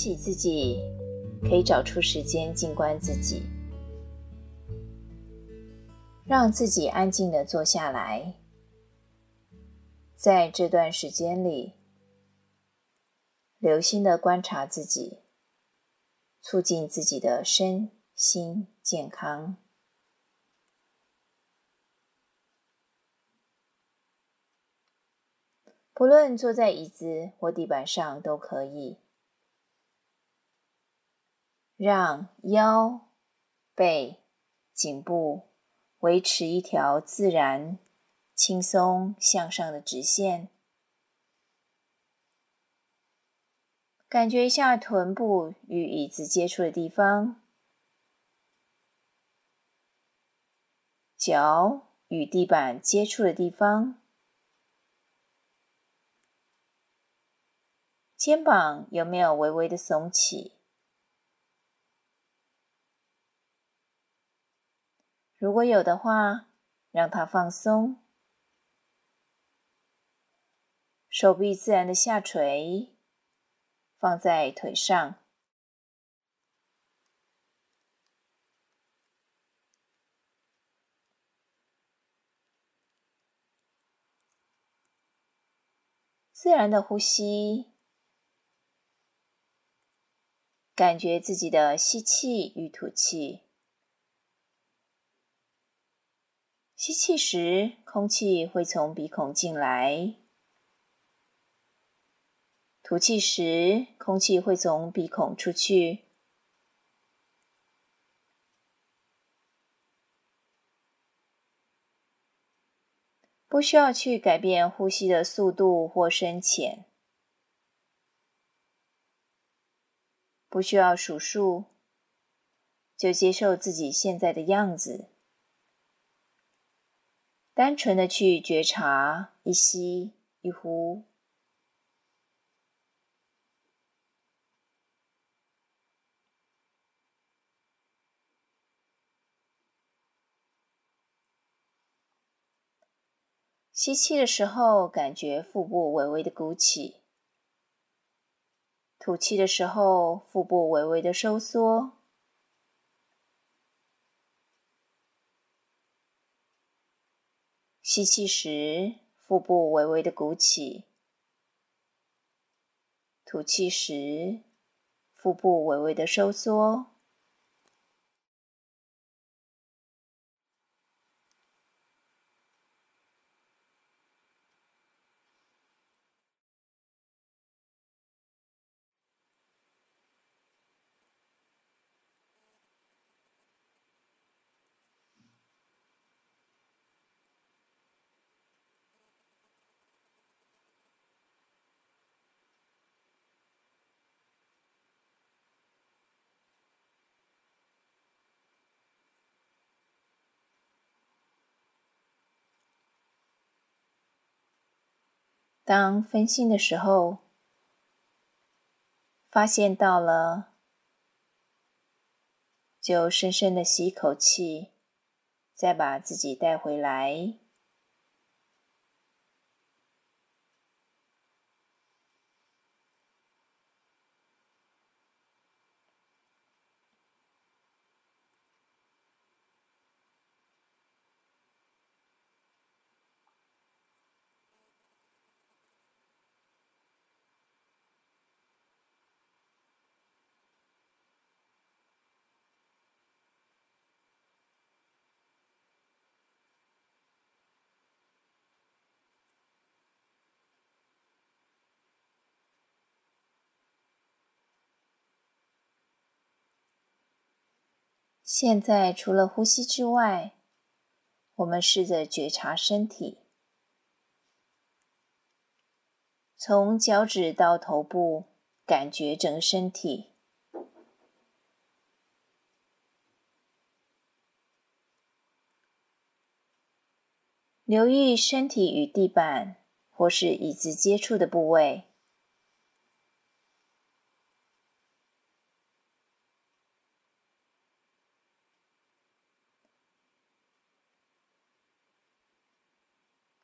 喜自己可以找出时间静观自己，让自己安静的坐下来，在这段时间里，留心的观察自己，促进自己的身心健康。不论坐在椅子或地板上都可以，让腰、背、颈部维持一条自然、轻松向上的直线。感觉一下臀部与椅子接触的地方，脚与地板接触的地方。肩膀有没有微微的耸起？如果有的话，让它放松。手臂自然的下垂，放在腿上。自然的呼吸。感觉自己的吸气与吐气。吸气时，空气会从鼻孔进来；吐气时，空气会从鼻孔出去。不需要去改变呼吸的速度或深浅。不需要数数，就接受自己现在的样子，单纯的去觉察一吸一呼。吸气的时候，感觉腹部微微的鼓起。吐气的时候，腹部微微的收缩。吸气时，腹部微微的鼓起；吐气时，腹部微微的收缩。当分心的时候，发现到了，就深深的吸一口气，再把自己带回来。现在除了呼吸之外，我们试着觉察身体，从脚趾到头部，感觉整个身体，留意身体与地板或是椅子接触的部位。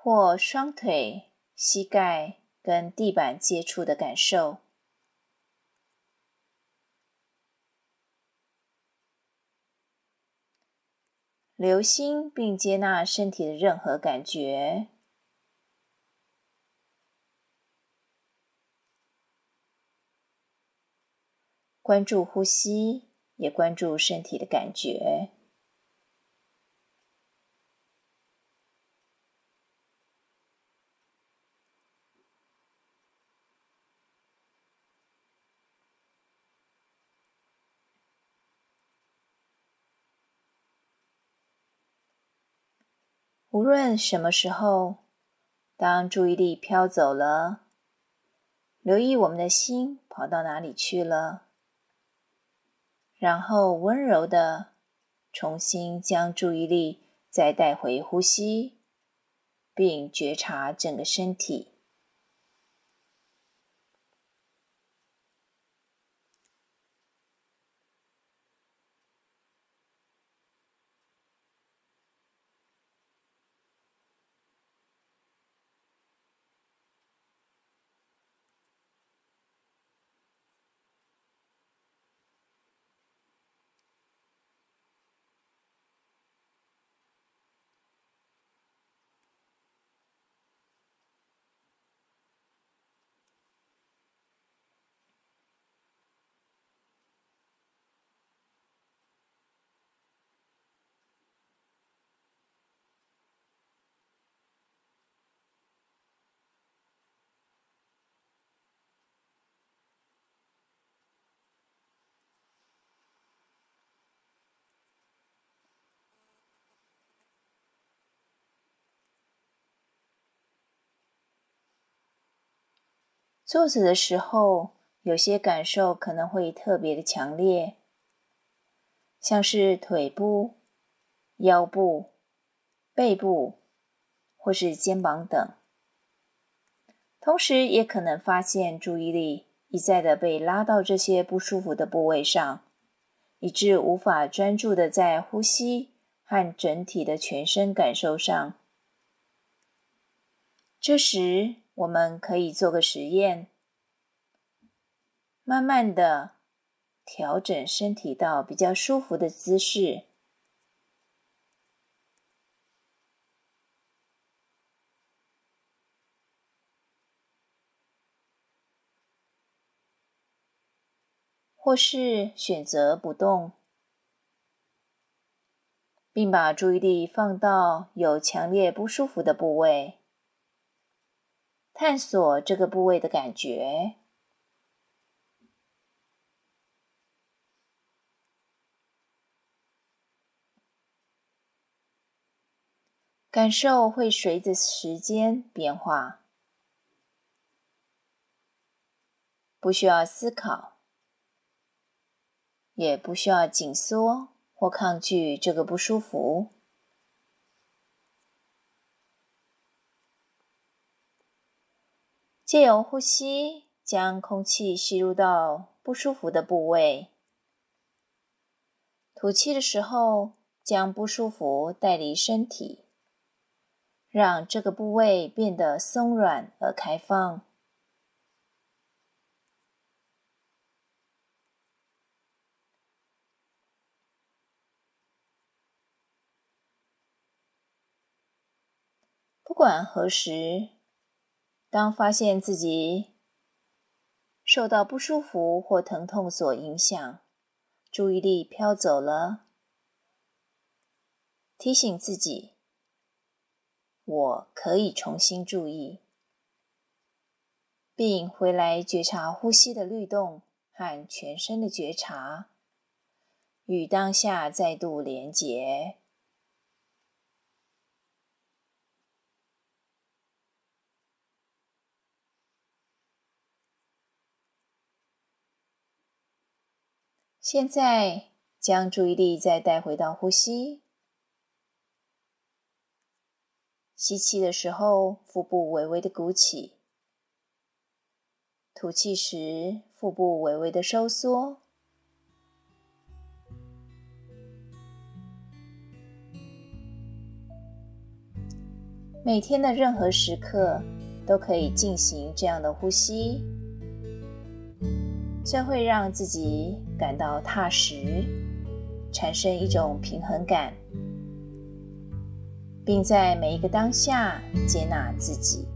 或双腿膝盖跟地板接触的感受。留心并接纳身体的任何感觉。关注呼吸也关注身体的感觉。无论什么时候，当注意力飘走了，留意我们的心跑到哪里去了，然后温柔的重新将注意力再带回呼吸，并觉察整个身体。坐着的时候，有些感受可能会特别的强烈，像是腿部、腰部、背部，或是肩膀等。同时，也可能发现注意力一再的被拉到这些不舒服的部位上，以致无法专注的在呼吸和整体的全身感受上。这时，我们可以做个实验，慢慢的调整身体到比较舒服的姿势，或是选择不动，并把注意力放到有强烈不舒服的部位。探索这个部位的感觉，感受会随着时间变化，不需要思考，也不需要紧缩或抗拒这个不舒服。借由呼吸，将空气吸入到不舒服的部位；吐气的时候，将不舒服带离身体，让这个部位变得松软而开放。不管何时。当发现自己受到不舒服或疼痛所影响，注意力飘走了，提醒自己：我可以重新注意，并回来觉察呼吸的律动和全身的觉察，与当下再度连结。现在将注意力再带回到呼吸。吸气的时候，腹部微微的鼓起；吐气时，腹部微微的收缩。每天的任何时刻都可以进行这样的呼吸。这会让自己感到踏实产生一种平衡感并在每一个当下接纳自己。